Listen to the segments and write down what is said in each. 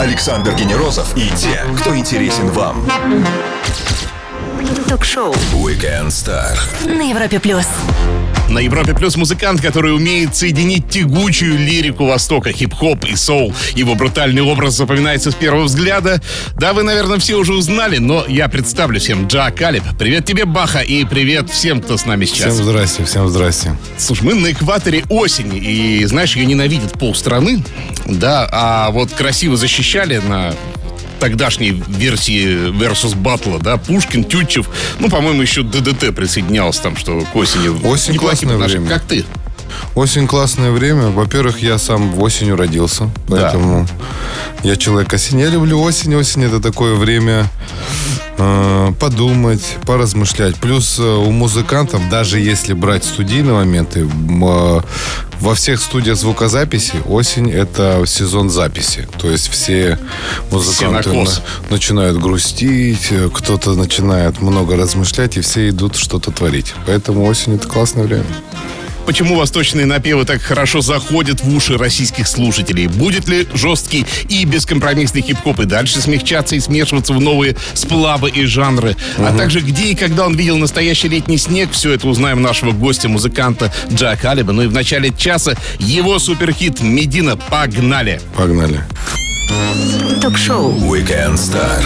Александр Генерозов и те, кто интересен вам. Ток-шоу Weekend Star. на Европе плюс. На Европе Плюс музыкант, который умеет соединить тягучую лирику Востока, хип-хоп и соул. Его брутальный образ запоминается с первого взгляда. Да, вы, наверное, все уже узнали, но я представлю всем Джа Калиб. Привет тебе, Баха, и привет всем, кто с нами сейчас. Всем здрасте, всем здрасте. Слушай, мы на экваторе осени, и, знаешь, ее ненавидят полстраны, да, а вот красиво защищали на тогдашней версии Versus Battle, да, Пушкин, Тютчев, ну, по-моему, еще ДДТ присоединялся там, что к осени. Осень классное время. Как ты? Осень классное время. Во-первых, я сам в осенью родился, поэтому я человек осень. Я люблю осень. Осень это такое время подумать, поразмышлять. Плюс э, у музыкантов, даже если брать студийные моменты, э, во всех студиях звукозаписи осень это сезон записи. То есть все музыканты на кос. на- начинают грустить, э, кто-то начинает много размышлять, и все идут что-то творить. Поэтому осень это классное время. Почему восточные напевы так хорошо заходят в уши российских слушателей? Будет ли жесткий и бескомпромиссный хип-хоп и дальше смягчаться и смешиваться в новые сплавы и жанры? А также где и когда он видел настоящий летний снег, все это узнаем нашего гостя, музыканта Джа Калиба. Ну и в начале часа его суперхит «Медина». Погнали! Погнали. Ток-шоу Weekend Star.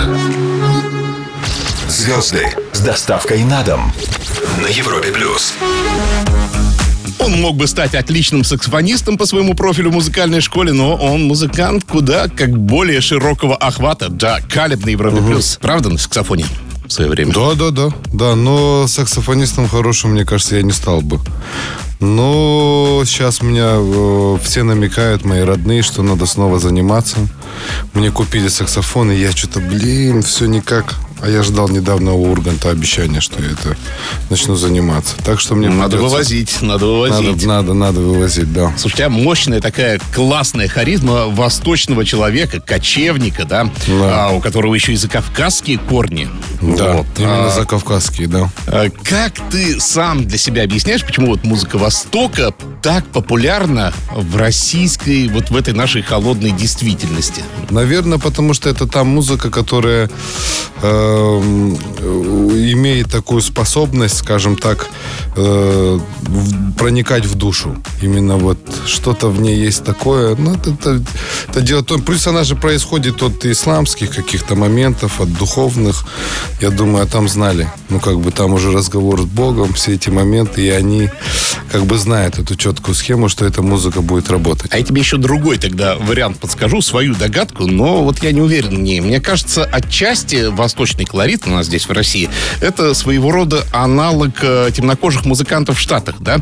Звезды с доставкой на дом на Европе плюс. Он мог бы стать отличным саксофонистом по своему профилю в музыкальной школе, но он музыкант куда как более широкого охвата. Джа Калиб на Европе Плюс. Правда, на саксофоне в свое время? Да, да, да. Да, но саксофонистом хорошим, мне кажется, я не стал бы. Но сейчас меня э, все намекают, мои родные, что надо снова заниматься. Мне купили саксофон, и я что-то, блин, все никак. А я ждал недавно у Урганта обещания, что я это начну заниматься. Так что мне Надо придется- вывозить, надо вывозить. Надо, надо, надо вывозить, да. Слушай, у тебя мощная такая классная харизма восточного человека, кочевника, да, Да. а, у которого еще и закавказские корни. Да, Вот. именно А, за кавказские, да. а Как ты сам для себя объясняешь, почему вот музыка Востока так популярна в российской, вот в этой нашей холодной действительности? Наверное, потому что это та музыка, которая э, имеет такую способность, скажем так, э, проникать в душу. Именно вот что-то в ней есть такое. Ну, это, это, это дело то. Плюс она же происходит от исламских каких-то моментов, от духовных. Я думаю, там знали. Ну, как бы там уже разговор с Богом, все эти моменты, и они как бы знают эту четкую схему, что эта музыка будет работать. А я тебе еще другой тогда вариант подскажу, свою догадку, но вот я не уверен в ней. Мне кажется, отчасти восточный колорит у нас здесь в России это своего рода аналог э, темнокожих музыкантов в Штатах, да?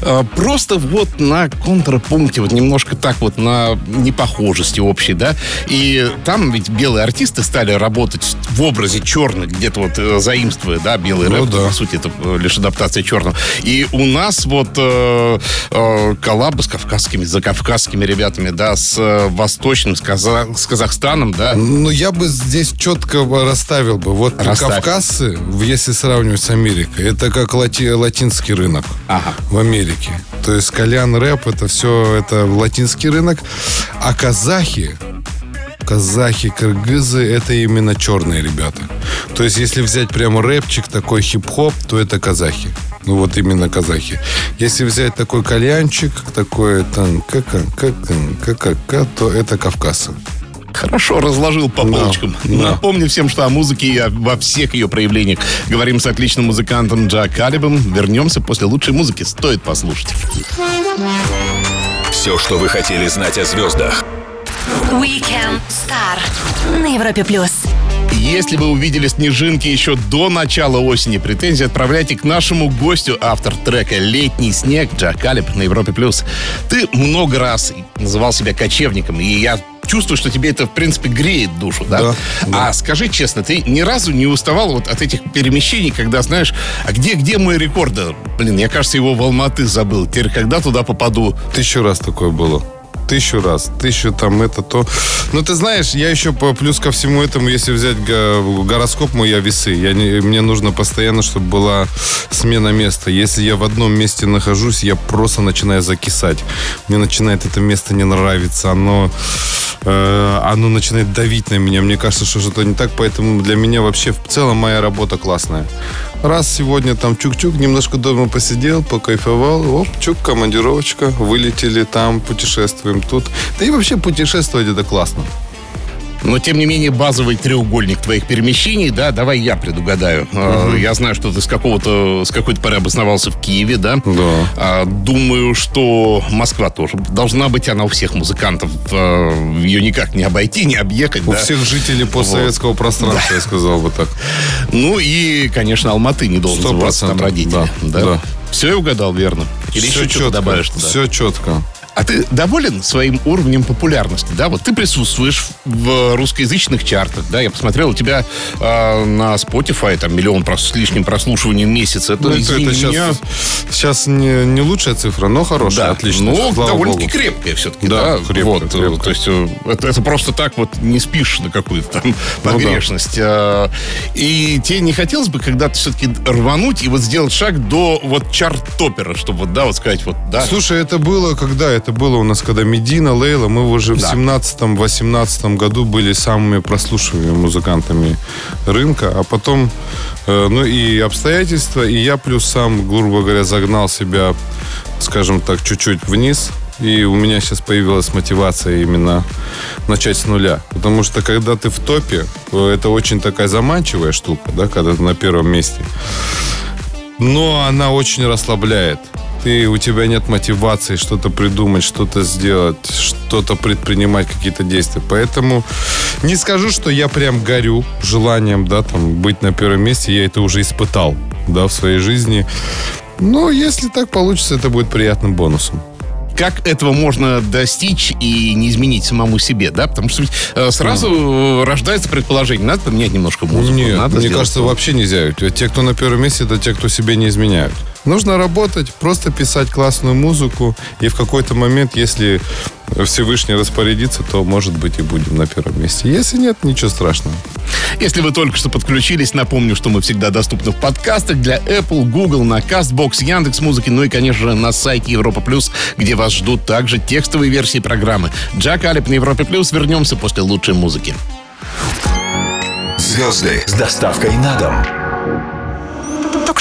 Э, просто вот на контрапункте, вот немножко так вот на непохожести общей, да? И там ведь белые артисты стали работать в образе черных, где-то вот э, заимствуя, да, белый Ну рэп, да. по сути, это э, лишь адаптация черного. И у нас вот э, э, коллабы с кавказскими, за кавказскими ребятами, да, с э, восточным, с, Каза- с Казахстаном, да. Ну, я бы здесь четко расставил бы. Вот Расставь. Кавказцы, если сравнивать с Америкой, это как лати- латинский рынок Ага. в Америке. То есть кальян, рэп, это все это латинский рынок. А казахи, казахи, кыргызы, это именно черные ребята. То есть если взять прямо рэпчик, такой хип-хоп, то это казахи. Ну вот именно казахи. Если взять такой кальянчик, такой там как как как как то это кавказцы. Хорошо разложил по полочкам. да. Напомню всем, что о музыке и во всех ее проявлениях говорим с отличным музыкантом Джа Калибом. Вернемся после лучшей музыки. Стоит послушать. Все, что вы хотели знать о звездах. Weekend Star на Европе плюс. Если вы увидели снежинки еще до начала осени, претензии отправляйте к нашему гостю, автор трека «Летний снег» Джа Калиб на Европе+. плюс. Ты много раз называл себя кочевником, и я чувствую, что тебе это, в принципе, греет душу, да? Да, да. А скажи честно, ты ни разу не уставал вот от этих перемещений, когда, знаешь, а где, где мой рекорд? Блин, я, кажется, его в Алматы забыл. Теперь когда туда попаду? Тысячу раз такое было. Тысячу раз. Тысячу там это то. Ну, ты знаешь, я еще плюс ко всему этому, если взять го- гороскоп мой, я весы. Я не, мне нужно постоянно, чтобы была смена места. Если я в одном месте нахожусь, я просто начинаю закисать. Мне начинает это место не нравиться. Оно, э, оно начинает давить на меня. Мне кажется, что что-то не так. Поэтому для меня вообще в целом моя работа классная. Раз сегодня там чук-чук, немножко дома посидел, покайфовал. Оп, чук, командировочка. Вылетели там, путешествуем тут. Да и вообще путешествовать это классно. Но, тем не менее, базовый треугольник твоих перемещений, да, давай я предугадаю. Э, Я знаю, что ты с какого-то, с какой-то поры обосновался в Киеве, да? Да. А, Думаю, что Москва тоже должна быть, она у всех музыкантов. э, Ее никак не обойти, не объехать, У да? всех жителей постсоветского пространства, я сказал бы так. Ну и, конечно, Алматы не должен забываться там родители. да, да. Все я угадал верно? Или еще что-то добавишь туда? Все четко. А ты доволен своим уровнем популярности, да? Вот ты присутствуешь в русскоязычных чартах, да? Я посмотрел, у тебя э, на Spotify там миллион прос- с лишним прослушиваний в месяц. Это, Ну, это, это меня, сейчас, сейчас не, не лучшая цифра, но хорошая, да, отлично. Ну, довольно-таки богу. крепкая все-таки, Да, да. крепкая, вот, э, крепкая. То есть э, это, это просто так вот не спишь на какую-то там да. погрешность. А, И тебе не хотелось бы когда-то все-таки рвануть и вот сделать шаг до вот чарт-топера, чтобы вот, да, вот сказать, вот, да. Слушай, это было когда? Это было у нас, когда Медина, Лейла, мы уже Да. в 17-18 году были самыми прослушиваемыми музыкантами рынка, а потом, э, ну и обстоятельства, и я плюс сам, грубо говоря, загнал себя, скажем так, чуть-чуть вниз, и у меня сейчас появилась мотивация именно начать с нуля. Потому что когда ты в топе, э, это очень такая заманчивая штука, да, когда ты на первом месте. Но она очень расслабляет. Ты, у тебя нет мотивации что-то придумать, что-то сделать, что-то предпринимать, какие-то действия. Поэтому не скажу, что я прям горю желанием, да, там, быть на первом месте. Я это уже испытал, да, в своей жизни. Но если так получится, это будет приятным бонусом. как этого можно достичь и не изменить самому себе, да? Потому что э, сразу э, рождается предположение, надо поменять немножко музыку. Нет, надо мне кажется, то. вообще нельзя. Те, кто на первом месте, это те, кто себе не изменяют. Нужно работать, просто писать классную музыку, и в какой-то момент, если Всевышний распорядится, то, может быть, и будем на первом месте. Если нет, ничего страшного. Если вы только что подключились, напомню, что мы всегда доступны в подкастах для Apple, Google, на CastBox, Яндекс Музыки, ну и, конечно же, на сайте Европа Плюс, где вас ждут также текстовые версии программы. Джак Алип на Европе Плюс. Вернемся после лучшей музыки. Звезды с доставкой на дом.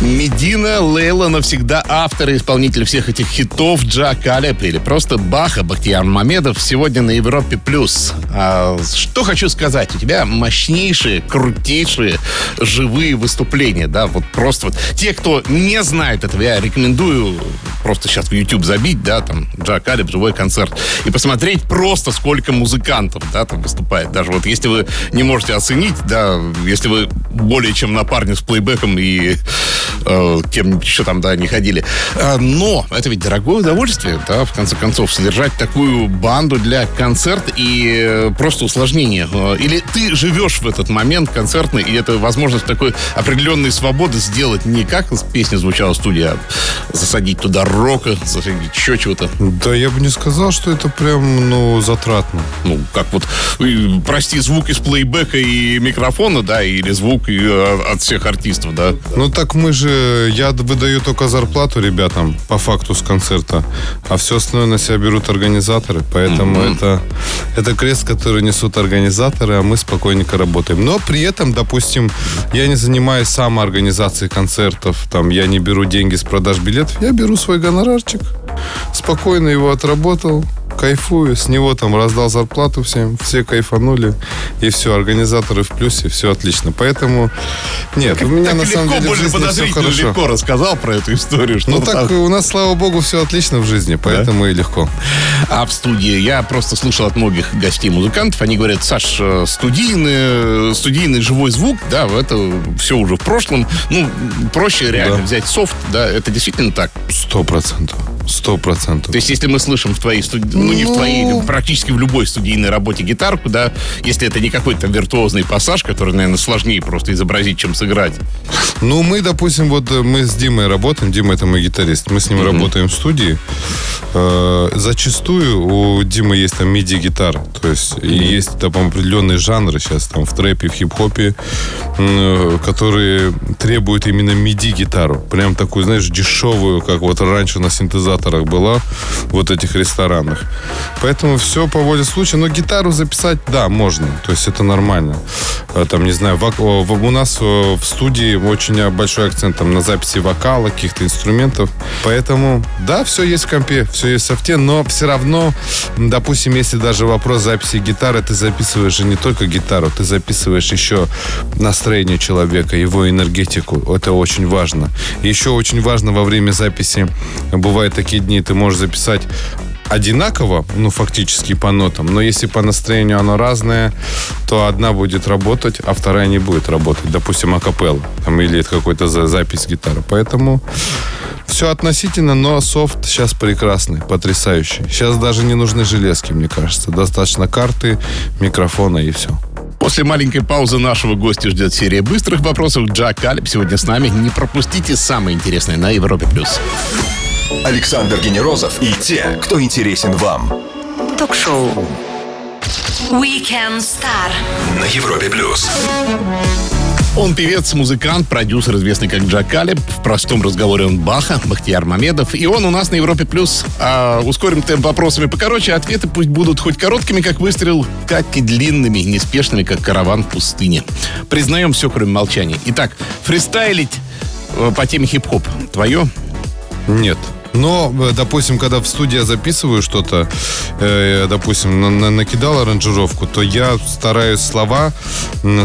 Медина, Лейла навсегда автор и исполнитель всех этих хитов Джак Алеп или просто Баха Бахтияр Мамедов сегодня на Европе+. плюс. А, что хочу сказать, у тебя мощнейшие, крутейшие живые выступления, да, вот просто вот. Те, кто не знает этого, я рекомендую просто сейчас в YouTube забить, да, там, Джак Алеп, живой концерт, и посмотреть просто сколько музыкантов, да, там выступает. Даже вот если вы не можете оценить, да, если вы более чем напарник с плейбеком и э, кем еще там, да, не ходили. А, но это ведь дорогое удовольствие, да, в конце концов, содержать такую банду для концерта и э, просто усложнение. Э, Или ты живешь в этот момент концертный, и это возможность такой определенной свободы сделать не как песня звучала в студии, а засадить туда рока, засадить еще чего-то. Да, я бы не сказал, что это прям, ну, затратно. Ну, как вот, прости, звук из плейбека и микрофона, да, или звук э, от всех артистов, да. Ну так мы же, я выдаю только зарплату ребятам по факту с концерта, а все остальное на себя берут организаторы, поэтому это, это крест, который несут организаторы, а мы спокойненько работаем. Но при этом, допустим, я не занимаюсь самоорганизацией концертов, там, я не беру деньги с продаж билетов, я беру свой гонорарчик, спокойно его отработал, кайфую, с него там раздал зарплату всем, все кайфанули, и все, организаторы в плюсе, все отлично. Поэтому, нет, у меня на легко, самом деле в жизни все хорошо. легко рассказал про эту историю. Что Ну там. так у нас, слава богу, все отлично в жизни, поэтому и легко. А в студии я просто слышал от многих гостей музыкантов, они говорят, Саш, э, студийный, студийный живой звук, да, это все уже в прошлом. Ну, проще реально Да. взять софт, да, это действительно так. Сто процентов. Сто процентов. То есть, если мы слышим в твоей студии, ну, не в твоей, практически в любой студийной работе гитарку, да, если это не какой-то виртуозный пассаж, который, наверное, сложнее просто изобразить, чем сыграть. Ну, мы, допустим, вот э, мы с Димой работаем. Дима это мой гитарист. Мы с ним работаем в студии. Э, зачастую у Димы есть там MIDI-гитара. То есть и есть там определенные жанры сейчас там в трэпе, в хип-хопе, м, которые требуют именно MIDI-гитару. Прям такую, знаешь, дешевую, как вот раньше на синтезаторах была, вот этих ресторанах. Поэтому все по воле случая. Но гитару записать, да, можно. То есть это нормально. Э, Там, не знаю, вок- у нас в студии очень большой акцент там, на записи вокала, каких-то инструментов. Поэтому, да, все есть в компе, все есть в софте, но все равно, допустим, если даже вопрос записи гитары, ты записываешь же не только гитару, ты записываешь еще настроение человека, его энергетику. Это очень важно. Еще очень важно во время записи, бывают такие дни, ты можешь записать одинаково, ну, фактически по нотам, но если по настроению оно разное, то одна будет работать, а вторая не будет работать. Допустим, акапелла, там, или это какой-то за- запись гитары. Поэтому все относительно, но софт сейчас прекрасный, потрясающий. Сейчас даже не нужны железки, мне кажется. Достаточно карты, микрофона и все. После маленькой паузы нашего гостя ждет серия быстрых вопросов. Джак Калиб сегодня с нами. Не пропустите самое интересное на Европе+. плюс. Александр Генерозов и те, кто интересен вам. Ток-шоу. Weekend Star. На Европе плюс. Он певец, музыкант, продюсер, известный как Джак Калиб. В простом разговоре он Баха, Бахтияр Мамедов. И он у нас на Европе+. плюс. А, ускорим темп вопросами покороче. Ответы пусть будут хоть короткими, как выстрел, так и длинными, неспешными, как караван в пустыне. Признаем все, кроме молчания. Итак, фристайлить э, по теме хип-хоп. Твое? Нет. Но, э, допустим, когда в студии я записываю что-то, э, допустим, на- на- накидал аранжировку, то я стараюсь слова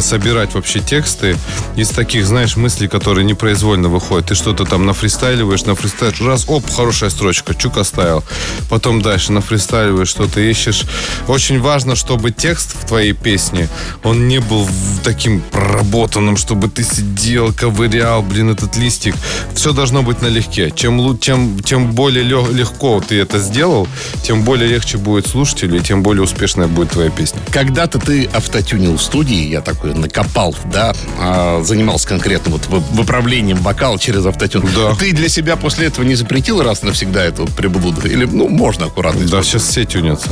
собирать вообще тексты из таких, знаешь, мыслей, которые непроизвольно выходят. Ты что-то там нафристайливаешь, нафристайливаешь, раз, оп, хорошая строчка, чук оставил. Потом дальше нафристайливаешь, что-то ищешь. Очень важно, чтобы текст в твоей песне, он не был таким проработанным, чтобы ты сидел, ковырял, блин, этот листик. Все должно быть налегке. Чем, лу- чем, чем более лё- легко ты это сделал, тем более легче будет слушателю, и тем более успешная будет твоя песня. Когда-то ты автотюнил в студии, я такой накопал, да, а, занимался конкретно вот вы- выправлением вокала через автотюн. Да. Ты для себя после этого не запретил раз навсегда эту приблуду? Или, ну, можно аккуратно Да, сейчас все тюнятся.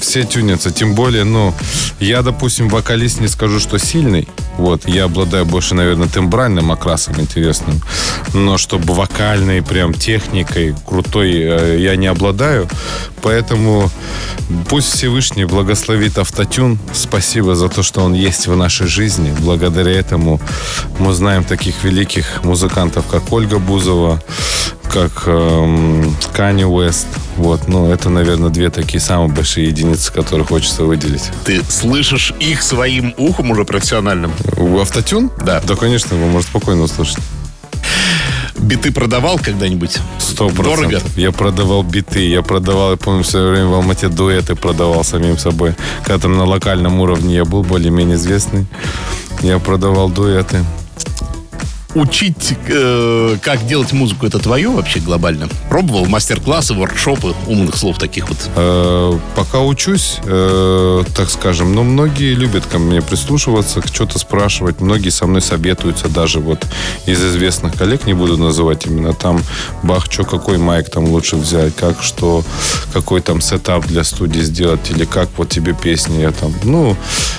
Все тюнятся. Тем более, ну, я, допустим, вокалист не скажу, что сильный. Вот, я обладаю больше, наверное, тембральным окрасом интересным. Но чтобы вокальной прям техникой крутой э, я не обладаю. Поэтому пусть Всевышний благословит автотюн. Спасибо за то, что он есть в нашей жизни. Благодаря этому мы знаем таких великих музыкантов, как Ольга Бузова, как эм, Канни Уэст. Вот, ну, это, наверное, две такие самые большие единицы, которые хочется выделить. Ты слышишь их своим ухом уже профессиональным? У Автотюн? Да. Да, конечно, его можно спокойно услышать. Биты продавал когда-нибудь? Сто Дорого? Я продавал биты, я продавал, я помню, в свое время в Алмате дуэты продавал самим собой. Когда там на локальном уровне я был более-менее известный, я продавал дуэты. Учить, э, как делать музыку, это твое вообще глобально? Пробовал мастер-классы, воркшопы, умных слов таких вот? Э, пока учусь, э, так скажем, но многие любят ко мне прислушиваться, что-то спрашивать. Многие со мной советуются даже вот из известных коллег, не буду называть именно там, бах, что, какой майк там лучше взять, как, что, какой там сетап для студии сделать, или как вот тебе песни, я там, ну,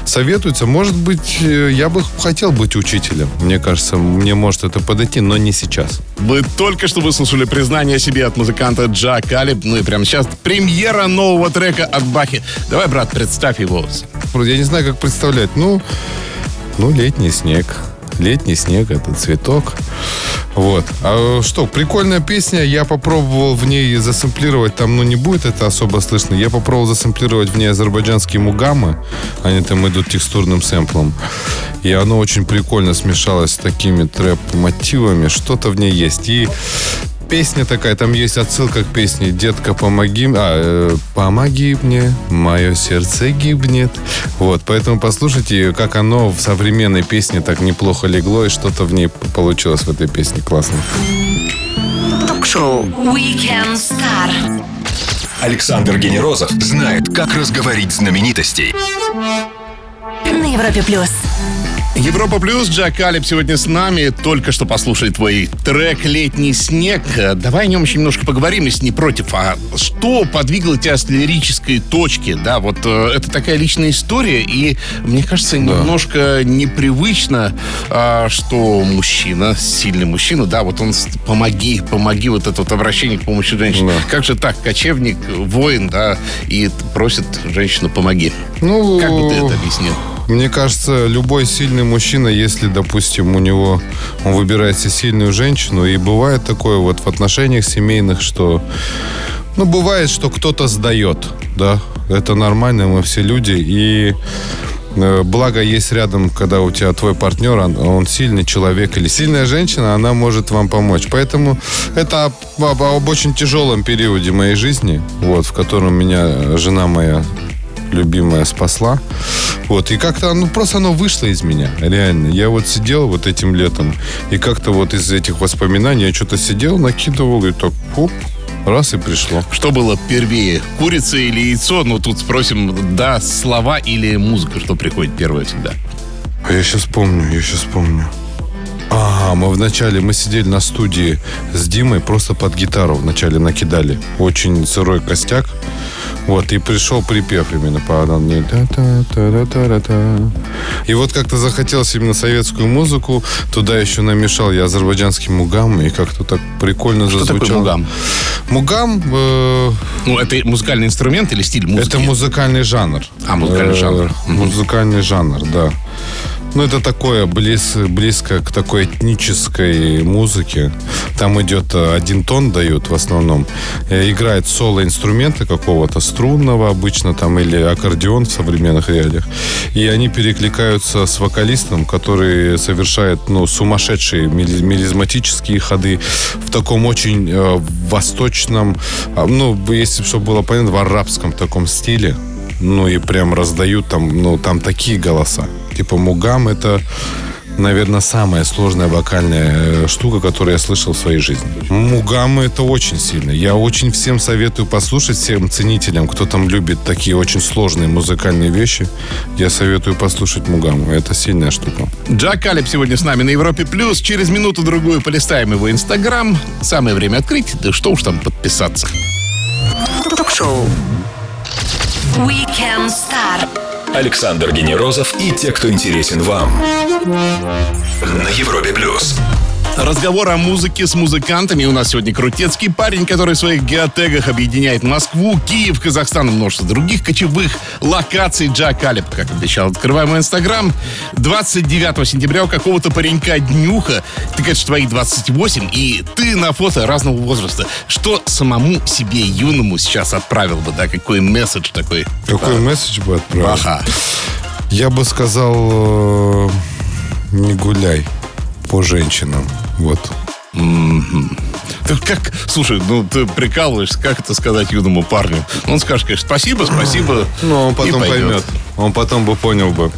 советуются. Может быть, э, я бы хотел быть учителем. Мне кажется, мне может это подойти, но не сейчас. Вы только что выслушали признание себе от музыканта Джа Калиб. Ну и прямо сейчас премьера нового трека от Бахи. Давай, брат, представь его. Я не знаю, как представлять. Ну, ну летний снег. Летний снег это цветок. Вот. А что, прикольная песня. Я попробовал в ней засэмплировать. Там, ну, не будет это особо слышно. Я попробовал засэмплировать в ней азербайджанские мугамы. Они там идут текстурным сэмплом. И оно очень прикольно смешалось с такими трэп-мотивами. Что-то в ней есть. И Песня такая, там есть отсылка к песне «Детка, помоги, а, э, помоги мне, мое сердце гибнет». Вот, поэтому послушайте, как оно в современной песне так неплохо легло, и что-то в ней получилось в этой песне классно. Ток-шоу Weekend Star. Александр Генерозов знает, как разговорить знаменитостей. На Европе плюс. Европа Плюс, Джак Алип сегодня с нами. Только что послушали твой трек «Летний снег». Э, Давай о нем еще немножко поговорим, если не против. А что подвигло тебя с лирической точки? Да, вот э, это такая личная история, и мне кажется, немножко непривычно, а, что мужчина, сильный мужчина, да, вот он помоги, помоги, вот это вот обращение к помощи женщины. Да. Как же так, кочевник, воин, да, и просит женщину помоги. Ну, Как бы ты это объяснил? Мне кажется, любой сильный мужчина, если, допустим, у него он выбирает себе сильную женщину, и бывает такое вот в отношениях семейных, что ну, бывает, что кто-то сдает, да, это нормально, мы все люди, и э, благо есть рядом, когда у тебя твой партнер, он, он сильный человек или сильная женщина, она может вам помочь. Поэтому это об, об- об очень тяжелом периоде моей жизни, вот, в котором меня жена моя любимая спасла. Вот, и как-то, ну, просто оно вышло из меня, реально. Я вот сидел вот этим летом, и как-то вот из этих воспоминаний я что-то сидел, накидывал, и так, пуп, раз и пришло. Что было первее, курица или яйцо? Ну, тут спросим, да, слова или музыка, что приходит первое всегда. А Я сейчас помню, я сейчас помню. А, мы вначале, мы сидели на студии с Димой, просто под гитару вначале накидали. Очень сырой костяк. Вот, и пришел припев именно по. Та-та-та-та-та-та. И вот как-то захотелось именно советскую музыку. Туда еще намешал я азербайджанский мугам, и как-то так прикольно Что зазвучало. такое мугам? Мугам э, Ну, это музыкальный инструмент или стиль музыки? это музыкальный жанр. А, музыкальный Э, жанр. Мгм. Музыкальный жанр, да. Ну, это такое близ, близко к такой этнической музыке. Там идет э, один тон дают в основном. Э, Играет соло-инструмента какого-то, струнного обычно там, или аккордеон в современных реалиях. И они перекликаются с вокалистом, который совершает, ну, сумасшедшие мели- мелизматические ходы в таком очень э, восточном, а, ну, если чтобы было понятно, в арабском таком стиле. Ну и прям раздают там, ну там такие голоса. Типа Мугам это, наверное, самая сложная вокальная э, штука, которую я слышал в своей жизни. Мугам это очень сильно. Я очень всем советую послушать, всем ценителям, кто там любит такие очень сложные музыкальные вещи. Я советую послушать Мугаму. Это сильная штука. Джак Алип сегодня с нами на Европе Плюс. Через минуту-другую полистаем его Инстаграм. Самое время открыть, да что уж там подписаться. Ток-шоу Weekend Star. Александр Генерозов и те, кто интересен вам. На Европе плюс. Разговор о музыке с музыкантами. У нас сегодня крутецкий парень, который в своих геотегах объединяет Москву, Киев, Казахстан и множество других кочевых локаций. Джак Алип, как обещал. Открываем мой инстаграм. 29 сентября у какого-то паренька днюха. Ты говоришь, твои 28, и ты на фото разного возраста. Что самому себе юному сейчас отправил бы, да? Какой месседж такой? Какой месседж бы отправил? Ага. Я бы сказал, э, не гуляй по женщинам. Вот. Ты как, слушай, ну ты прикалываешься, как это сказать юному парню? Он скажет, конечно, спасибо, спасибо. Ну, он потом поймет. Он потом бы понял бы.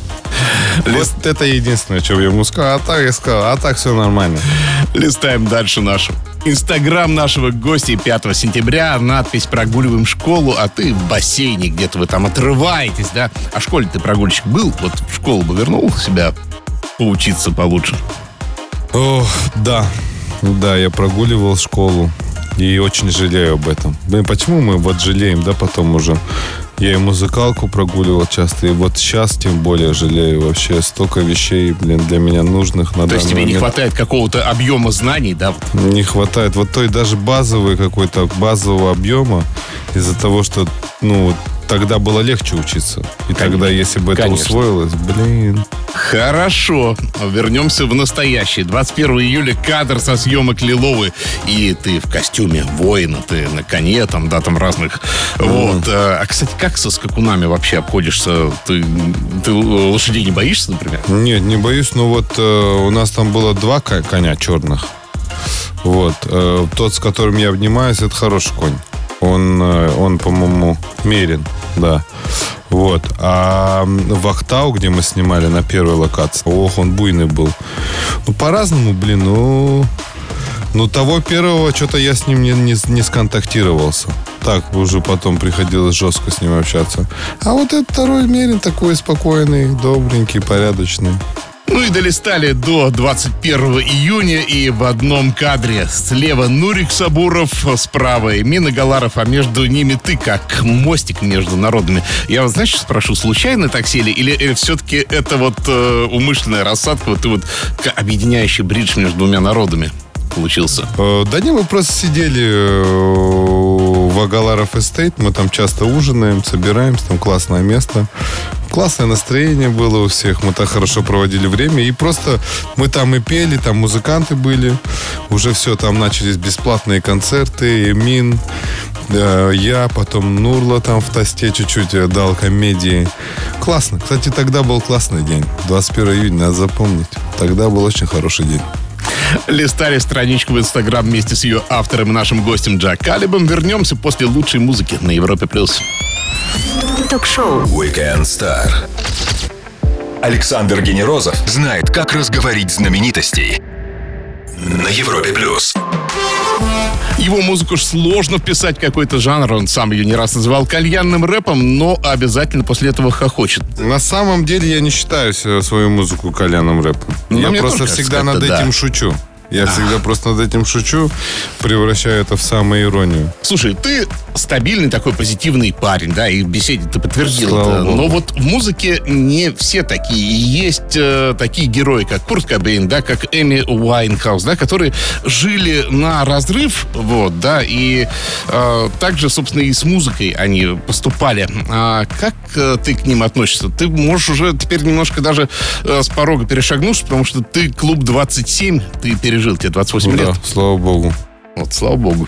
Лист- Вот это единственное, что я ему сказал. А так я сказал, а так все нормально. Листаем дальше нашу. Инстаграм нашего гостя 5 сентября. Надпись «Прогуливаем школу», а ты в бассейне где-то вы там отрываетесь, да? А в школе ты прогульщик был? Вот в школу бы вернул себя поучиться получше. Ох, да. Да, я прогуливал школу. И очень жалею об этом. Блин, почему мы вот жалеем, да, потом уже? Я и музыкалку прогуливал часто, и вот сейчас тем более жалею вообще. Столько вещей, блин, для меня нужных на То есть тебе не момент. хватает какого-то объема знаний, да? Не хватает вот той даже базовой какой-то базового объема из-за того, что, ну, тогда было легче учиться. И тогда, если бы это Конечно. усвоилось, блин. Хорошо. Вернемся в настоящее. 21 июля кадр со съемок Лиловы. И ты в костюме воина, ты на коне, там, да, там разных. Вот. А, кстати, как со скакунами вообще обходишься? Ты, ты лошадей не боишься, например? Нет, не боюсь, но вот э, у нас там было два ко- коня черных. Вот. э, тот, с которым я обнимаюсь, это хороший конь. Он, э, он по-моему, мерен, да. Вот. А в Ахтау, где мы снимали на первой локации, ох, он буйный был. Ну, по-разному, блин, ну... Ну, того первого, что-то я с ним не, не, не сконтактировался. Так, уже потом приходилось жестко с ним общаться. А вот этот второй Мерин такой спокойный, добренький, порядочный. Ну и долистали до 21 июня и в одном кадре. Слева Нурик Сабуров, справа Мина Галаров, а между ними ты как мостик между народами. Я вот, знаешь, спрошу, случайно так сели или э, все-таки это вот э, умышленная рассадка, вот ты вот объединяющий бридж между двумя народами получился? Э, да не, мы просто сидели э, в Агаларов Эстейт, мы там часто ужинаем, собираемся, там классное место. Классное настроение было у всех, мы так хорошо проводили время. И просто мы там и пели, там музыканты были. Уже все, там начались бесплатные концерты, Эмин, э, я, потом Нурла там в тосте чуть-чуть э, дал комедии. Классно. Кстати, тогда был классный день. 21 июня, надо запомнить. Тогда был очень хороший день. Листали страничку в Инстаграм вместе с ее автором и нашим гостем Джак Калибом. Вернемся после лучшей музыки на Европе+. плюс. Ток-шоу. Weekend Star. Александр Генерозов знает, как разговорить знаменитостей на Европе плюс. Его музыку ж сложно вписать в какой-то жанр. Он сам ее не раз называл кальянным рэпом, но обязательно после этого хохочет. На самом деле я не считаю себя- свою музыку коляном рэпом. Ну, я просто всегда над это этим да. шучу. Я всегда просто над этим шучу, превращаю это в самоиронию. Слушай, ты стабильный такой позитивный парень, да, и в беседе ты подтвердил Слава это. богу. Но вот в музыке не все такие. И Есть э, такие герои, как Курт Кобейн, да, как Эми Уайнхаус, да, которые жили на разрыв, вот, да, и э, также, собственно, и с музыкой они поступали. А как э, ты к ним относишься? Ты можешь уже теперь немножко даже э, с порога перешагнуть, потому что ты клуб 27, ты пережил, тебе 28 лет. Да, слава богу. Вот, слава богу.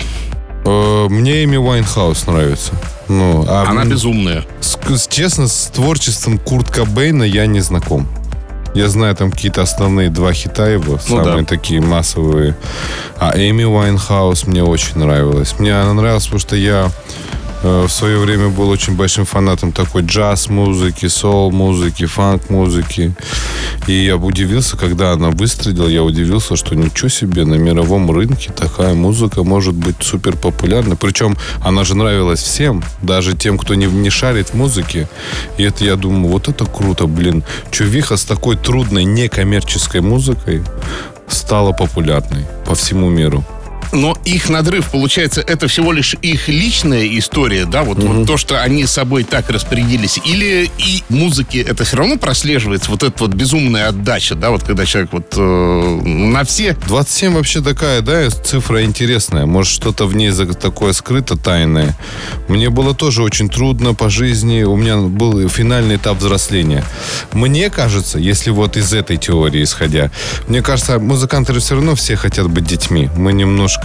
Э, Мне Эми Уайнхаус нравится. Ну, а Она безумная. с- с- честно, с творчеством Курт Кобейна я не знаком. Я знаю там какие-то основные два хита его, Ну самые да. такие массовые. А Эми Уайнхаус мне очень нравилась. Мне она нравилась, потому что я в свое время был очень большим фанатом такой джаз-музыки, соул-музыки, фанк-музыки. И я удивился, когда она выстрелила, я удивился, что ничего себе, на мировом рынке такая музыка может быть супер популярна. Причем она же нравилась всем, даже тем, кто не, не шарит в музыке. И это я думаю, вот это круто, блин. Чувиха с такой трудной некоммерческой музыкой стала популярной по всему миру. Но их надрыв, получается, это всего лишь их личная история, да, вот, вот то, что они собой так распорядились, или и музыке это все равно прослеживается, вот эта вот безумная отдача, да, вот когда человек вот э, на все 27 вообще такая, да, цифра интересная. Может, что-то в ней за- такое скрыто, тайное. Мне было тоже очень трудно по жизни. У меня был финальный этап взросления. Мне кажется, если вот из этой теории исходя, мне кажется, музыканты все равно все хотят быть детьми. Мы немножко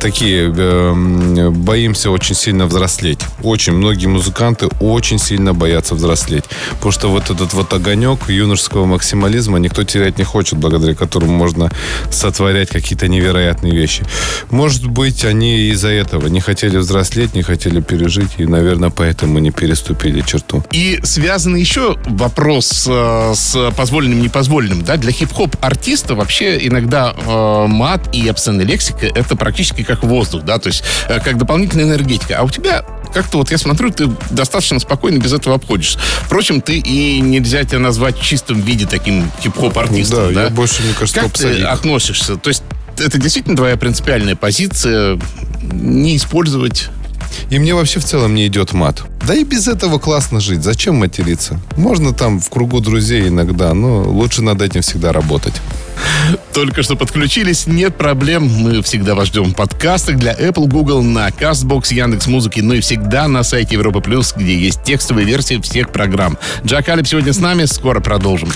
такие эм, боимся очень сильно взрослеть. Очень многие музыканты очень сильно боятся взрослеть. Потому что вот этот вот огонек юношеского максимализма никто терять не хочет, благодаря которому можно сотворять какие-то невероятные вещи. Может быть, они из-за этого не хотели взрослеть, не хотели пережить, и, наверное, поэтому не переступили черту. И связан еще вопрос э, с позволенным непозволенным. Да? Для хип-хоп артиста вообще иногда э, мат и обсценная лексика это практически как воздух, да, то есть э, как дополнительная энергетика. А у тебя как-то вот я смотрю, ты достаточно спокойно без этого обходишься. Впрочем, ты и нельзя тебя назвать в чистом виде таким хип-хоп артистом. Да, Да, я больше, мне кажется, Как ты относишься? То есть это действительно твоя принципиальная позиция не использовать И мне вообще в целом не идет мат. Да и без этого классно жить. Зачем материться? Можно там в кругу друзей иногда, но лучше над этим всегда работать. Только что подключились, нет проблем. Мы всегда вас ждем в подкастах для Apple, Google, на CastBox, Яндекс Музыки, ну и всегда на сайте Европа Плюс, где есть текстовые версии всех программ. Джак Алип сегодня с нами, скоро продолжим.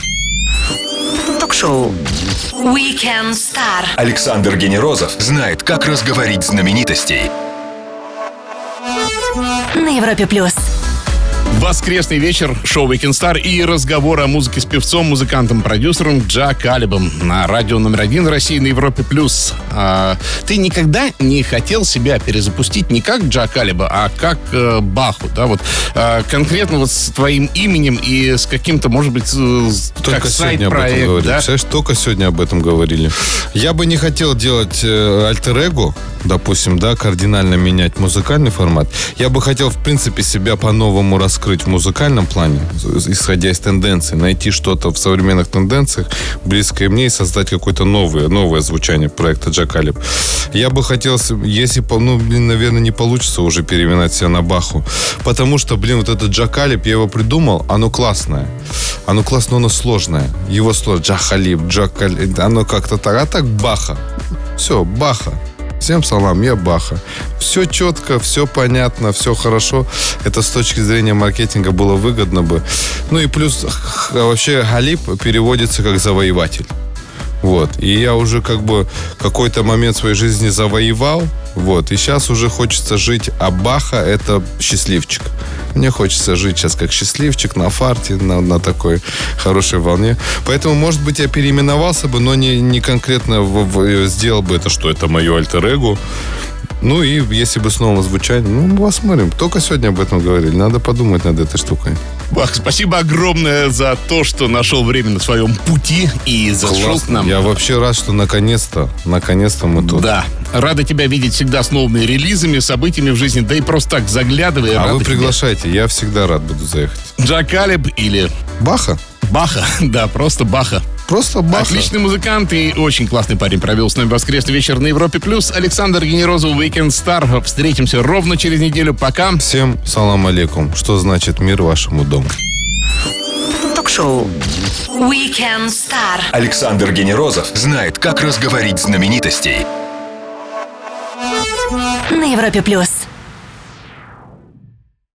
Ток-шоу. Weekend Star. Александр Генерозов знает, как разговорить знаменитостей На Европе плюс. Воскресный вечер, шоу Weekend Star и разговор о музыке с певцом, музыкантом, продюсером Джа Калибом на радио номер один России на Европе+. плюс. А, ты никогда не хотел себя перезапустить не как Джа Калиба, а как э, Баху, да, вот а, конкретно вот с твоим именем и с каким-то, может быть, э, Только как сегодня об этом говорили. да? Представляешь, только сегодня об этом говорили. Я бы не хотел делать э, альтер-эго, допустим, да, кардинально менять музыкальный формат. Я бы хотел, в принципе, себя по-новому раскрыть в музыкальном плане, исходя из тенденций, найти что-то в современных тенденциях, близкое мне, и создать какое-то новое, новое звучание проекта Джакалип. Я бы хотел, если, ну, блин, наверное, не получится уже переименовать себя на Баху, потому что, блин, вот этот Джакалип, я его придумал, оно классное. Оно классное, оно сложное. Его сложно. Джахалип, Джакалип, оно как-то так. А так Баха. Все, Баха. Всем я Баха. Все четко, все понятно, все хорошо. Это с точки зрения маркетинга было выгодно бы. Ну и плюс вообще Галип переводится как завоеватель. Вот. И я уже как бы какой-то момент своей жизни завоевал. Вот. И сейчас уже хочется жить. А Баха это счастливчик. Мне хочется жить сейчас как счастливчик на фарте, на, на такой хорошей волне. Поэтому, может быть, я переименовался бы, но не, не конкретно в- в- сделал бы это, что это мое альтер-эго. Ну и если бы снова звучание, ну, посмотрим. Только сегодня об этом говорили. Надо подумать над этой штукой. Бах, спасибо огромное за то, что нашел время на своем пути и зашел к нам. Я вообще рад, что наконец-то, наконец-то мы тут. Да. Рады тебя видеть всегда с новыми релизами, событиями в жизни, да и просто так заглядывай. А вы приглашайте, я всегда рад буду заехать. Джакалиб или Баха? Баха. Да, просто Баха. Просто Баха. Отличный музыкант и очень классный парень провел с нами воскресный вечер на Европе+. плюс. Александр Генерозов, Weekend Star. Встретимся ровно через неделю. Пока. Всем салам алейкум. Что значит мир вашему дому? Ток-шоу Weekend Star. Александр Генерозов знает, как разговорить знаменитостей. На Европе плюс.